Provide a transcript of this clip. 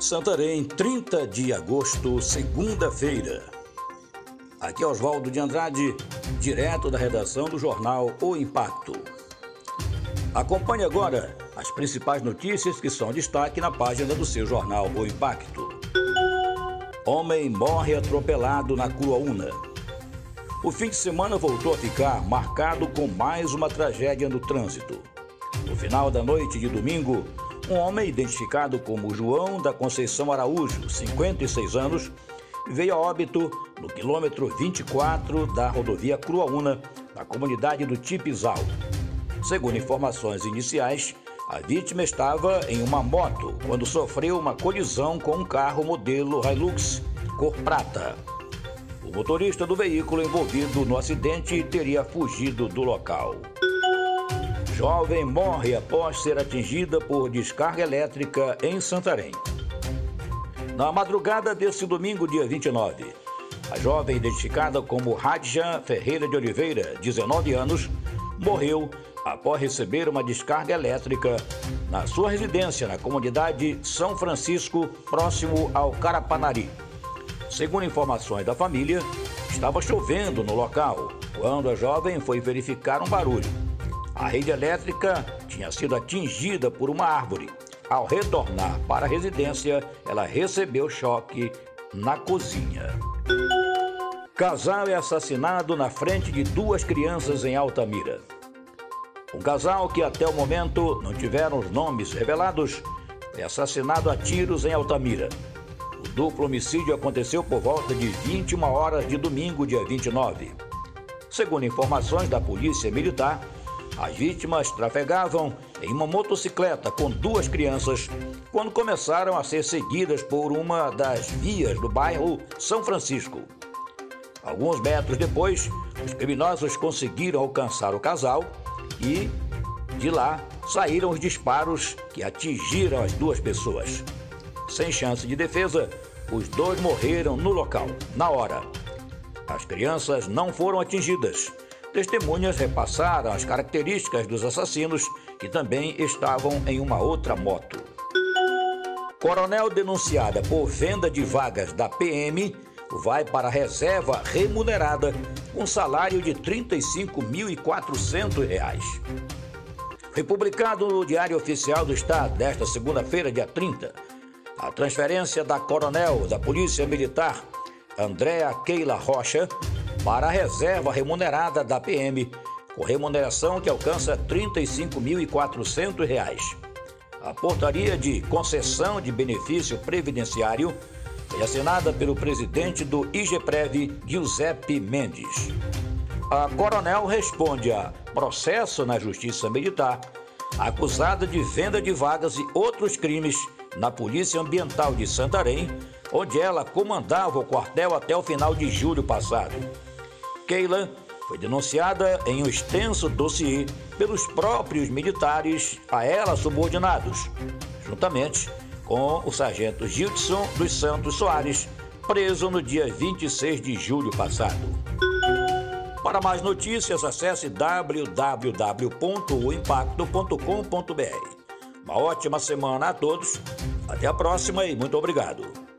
Santarém, 30 de agosto, segunda-feira. Aqui é Oswaldo de Andrade, direto da redação do jornal O Impacto. Acompanhe agora as principais notícias que são destaque na página do seu jornal O Impacto. Homem morre atropelado na Curuaúna. O fim de semana voltou a ficar marcado com mais uma tragédia no trânsito. No final da noite de domingo, um homem identificado como João da Conceição Araújo, 56 anos, veio a óbito no quilômetro 24 da rodovia Cruaúna, na comunidade do Tipizal. Segundo informações iniciais, a vítima estava em uma moto quando sofreu uma colisão com um carro modelo Hilux, cor prata. O motorista do veículo envolvido no acidente teria fugido do local. Jovem morre após ser atingida por descarga elétrica em Santarém. Na madrugada desse domingo, dia 29, a jovem identificada como Radja Ferreira de Oliveira, 19 anos, morreu após receber uma descarga elétrica na sua residência na comunidade São Francisco, próximo ao Carapanari. Segundo informações da família, estava chovendo no local quando a jovem foi verificar um barulho. A rede elétrica tinha sido atingida por uma árvore. Ao retornar para a residência, ela recebeu choque na cozinha. Casal é assassinado na frente de duas crianças em Altamira. Um casal que até o momento não tiveram os nomes revelados é assassinado a tiros em Altamira. O duplo homicídio aconteceu por volta de 21 horas de domingo, dia 29. Segundo informações da Polícia Militar, as vítimas trafegavam em uma motocicleta com duas crianças quando começaram a ser seguidas por uma das vias do bairro São Francisco. Alguns metros depois, os criminosos conseguiram alcançar o casal e, de lá, saíram os disparos que atingiram as duas pessoas. Sem chance de defesa, os dois morreram no local, na hora. As crianças não foram atingidas Testemunhas repassaram as características dos assassinos que também estavam em uma outra moto. Coronel denunciada por venda de vagas da PM vai para a reserva remunerada com salário de R$ 35.400. Foi publicado no Diário Oficial do Estado desta segunda-feira, dia 30, a transferência da coronel da Polícia Militar, Andréa Keila Rocha, para a reserva remunerada da PM, com remuneração que alcança R$ 35.400. A portaria de concessão de benefício previdenciário foi assinada pelo presidente do IGPREV, Giuseppe Mendes. A coronel responde a processo na Justiça Militar, acusada de venda de vagas e outros crimes na Polícia Ambiental de Santarém, onde ela comandava o quartel até o final de julho passado. Keila foi denunciada em um extenso dossiê pelos próprios militares a ela subordinados, juntamente com o sargento Gilson dos Santos Soares, preso no dia 26 de julho passado. Para mais notícias, acesse www.oimpacto.com.br. Uma ótima semana a todos, até a próxima e muito obrigado.